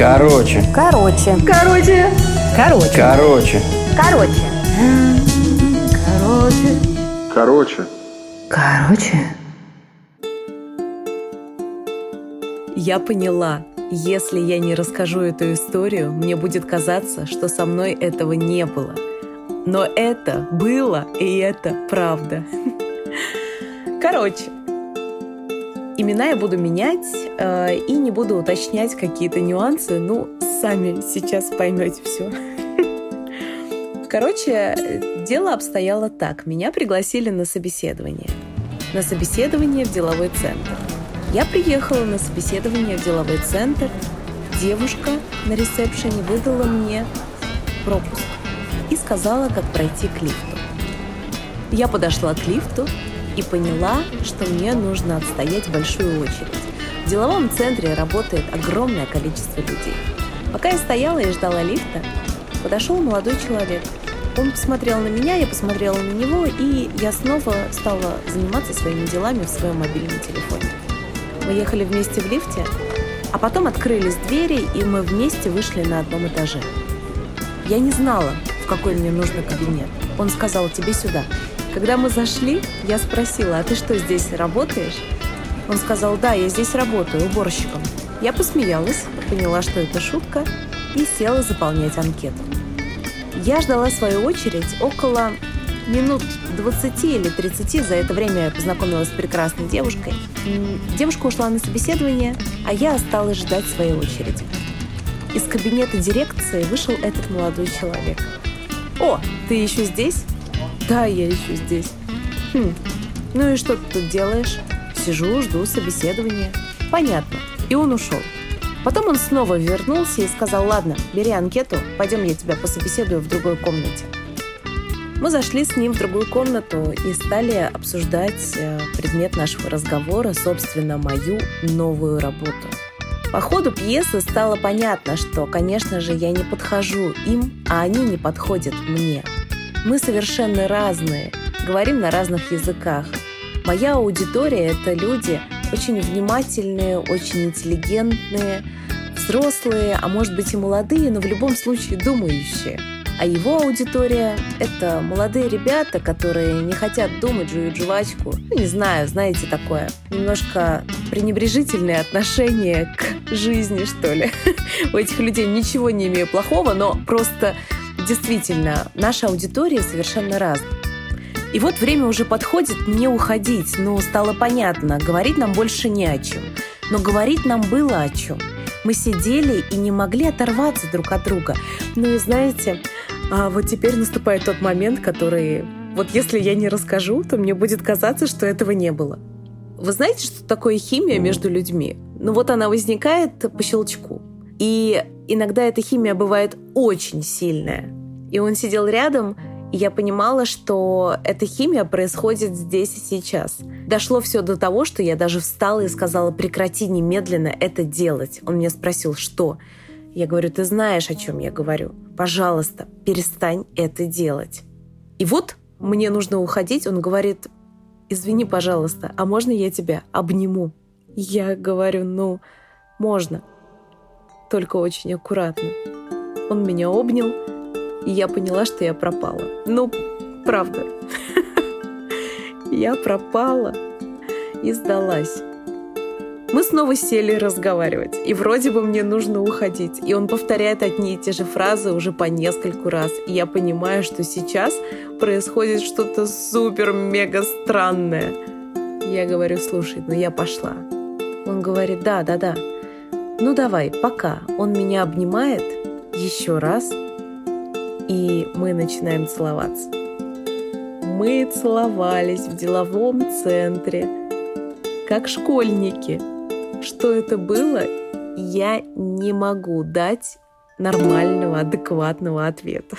Короче. Короче. Короче. Короче. Короче. Короче. Короче. Короче. Короче. Я поняла, если я не расскажу эту историю, мне будет казаться, что со мной этого не было. Но это было, и это правда. Короче, имена я буду менять э, и не буду уточнять какие-то нюансы. Ну, сами сейчас поймете все. Короче, дело обстояло так. Меня пригласили на собеседование. На собеседование в деловой центр. Я приехала на собеседование в деловой центр. Девушка на ресепшене выдала мне пропуск и сказала, как пройти к лифту. Я подошла к лифту и поняла, что мне нужно отстоять большую очередь. В деловом центре работает огромное количество людей. Пока я стояла и ждала лифта, подошел молодой человек. Он посмотрел на меня, я посмотрела на него, и я снова стала заниматься своими делами в своем мобильном телефоне. Мы ехали вместе в лифте, а потом открылись двери, и мы вместе вышли на одном этаже. Я не знала, в какой мне нужен кабинет. Он сказал, тебе сюда. Когда мы зашли, я спросила, а ты что, здесь работаешь? Он сказал, да, я здесь работаю уборщиком. Я посмеялась, поняла, что это шутка, и села заполнять анкету. Я ждала свою очередь около минут 20 или 30 за это время я познакомилась с прекрасной девушкой. Девушка ушла на собеседование, а я осталась ждать своей очереди. Из кабинета дирекции вышел этот молодой человек. «О, ты еще здесь?» «Да, я еще здесь». «Хм, ну и что ты тут делаешь?» «Сижу, жду собеседования». «Понятно». И он ушел. Потом он снова вернулся и сказал, ладно, бери анкету, пойдем я тебя пособеседую в другой комнате. Мы зашли с ним в другую комнату и стали обсуждать э, предмет нашего разговора, собственно, мою новую работу. По ходу пьесы стало понятно, что, конечно же, я не подхожу им, а они не подходят мне. Мы совершенно разные, говорим на разных языках. Моя аудитория — это люди очень внимательные, очень интеллигентные, взрослые, а может быть и молодые, но в любом случае думающие — а его аудитория — это молодые ребята, которые не хотят думать, жуют жвачку. Ну, не знаю, знаете такое. Немножко пренебрежительное отношение к жизни, что ли. У этих людей ничего не имею плохого, но просто действительно наша аудитория совершенно разная. И вот время уже подходит мне уходить. Ну, стало понятно, говорить нам больше не о чем. Но говорить нам было о чем. Мы сидели и не могли оторваться друг от друга. Ну и знаете, а вот теперь наступает тот момент, который... Вот если я не расскажу, то мне будет казаться, что этого не было. Вы знаете, что такое химия между людьми? Ну вот она возникает по щелчку. И иногда эта химия бывает очень сильная. И он сидел рядом, и я понимала, что эта химия происходит здесь и сейчас. Дошло все до того, что я даже встала и сказала, прекрати немедленно это делать. Он меня спросил, что? Я говорю, ты знаешь, о чем я говорю. Пожалуйста, перестань это делать. И вот мне нужно уходить. Он говорит, извини, пожалуйста, а можно я тебя обниму? Я говорю, ну, можно. Только очень аккуратно. Он меня обнял, и я поняла, что я пропала. Ну, правда. Я пропала и сдалась. Мы снова сели разговаривать, и вроде бы мне нужно уходить. И он повторяет одни и те же фразы уже по нескольку раз. И я понимаю, что сейчас происходит что-то супер-мега странное. Я говорю, слушай, ну я пошла. Он говорит, да, да, да. Ну давай, пока. Он меня обнимает еще раз, и мы начинаем целоваться. Мы целовались в деловом центре, как школьники – что это было, я не могу дать нормального, адекватного ответа.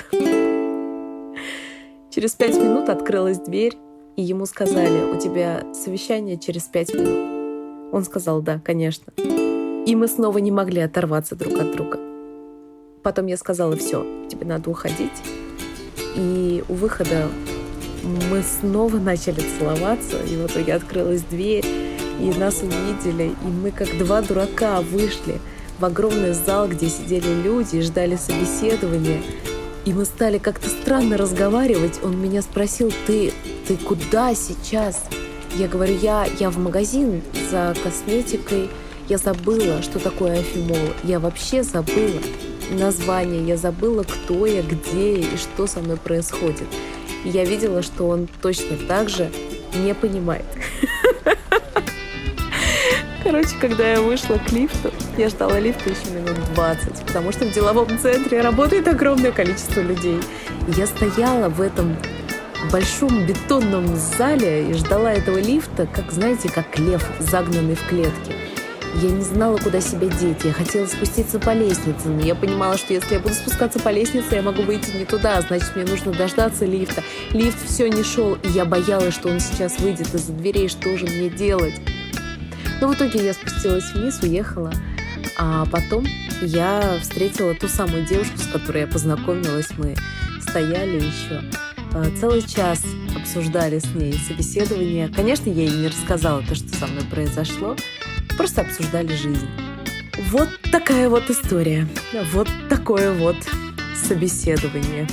Через пять минут открылась дверь, и ему сказали, у тебя совещание через пять минут. Он сказал, да, конечно. И мы снова не могли оторваться друг от друга. Потом я сказала, все, тебе надо уходить. И у выхода мы снова начали целоваться, и вот я открылась дверь, и нас увидели, и мы как два дурака вышли в огромный зал, где сидели люди и ждали собеседования. И мы стали как-то странно разговаривать. Он меня спросил, ты, ты куда сейчас? Я говорю, я, я в магазин за косметикой. Я забыла, что такое афимол. Я вообще забыла название. Я забыла, кто я, где и что со мной происходит. Я видела, что он точно так же не понимает. Короче, когда я вышла к лифту, я ждала лифта еще минут 20, потому что в деловом центре работает огромное количество людей. Я стояла в этом большом бетонном зале и ждала этого лифта, как, знаете, как лев, загнанный в клетке. Я не знала, куда себя деть. Я хотела спуститься по лестнице, но я понимала, что если я буду спускаться по лестнице, я могу выйти не туда, значит, мне нужно дождаться лифта. Лифт все не шел, и я боялась, что он сейчас выйдет из-за дверей, что же мне делать? Но в итоге я спустилась вниз, уехала. А потом я встретила ту самую девушку, с которой я познакомилась. Мы стояли еще а, целый час обсуждали с ней собеседование. Конечно, я ей не рассказала то, что со мной произошло. Просто обсуждали жизнь. Вот такая вот история. Вот такое вот собеседование.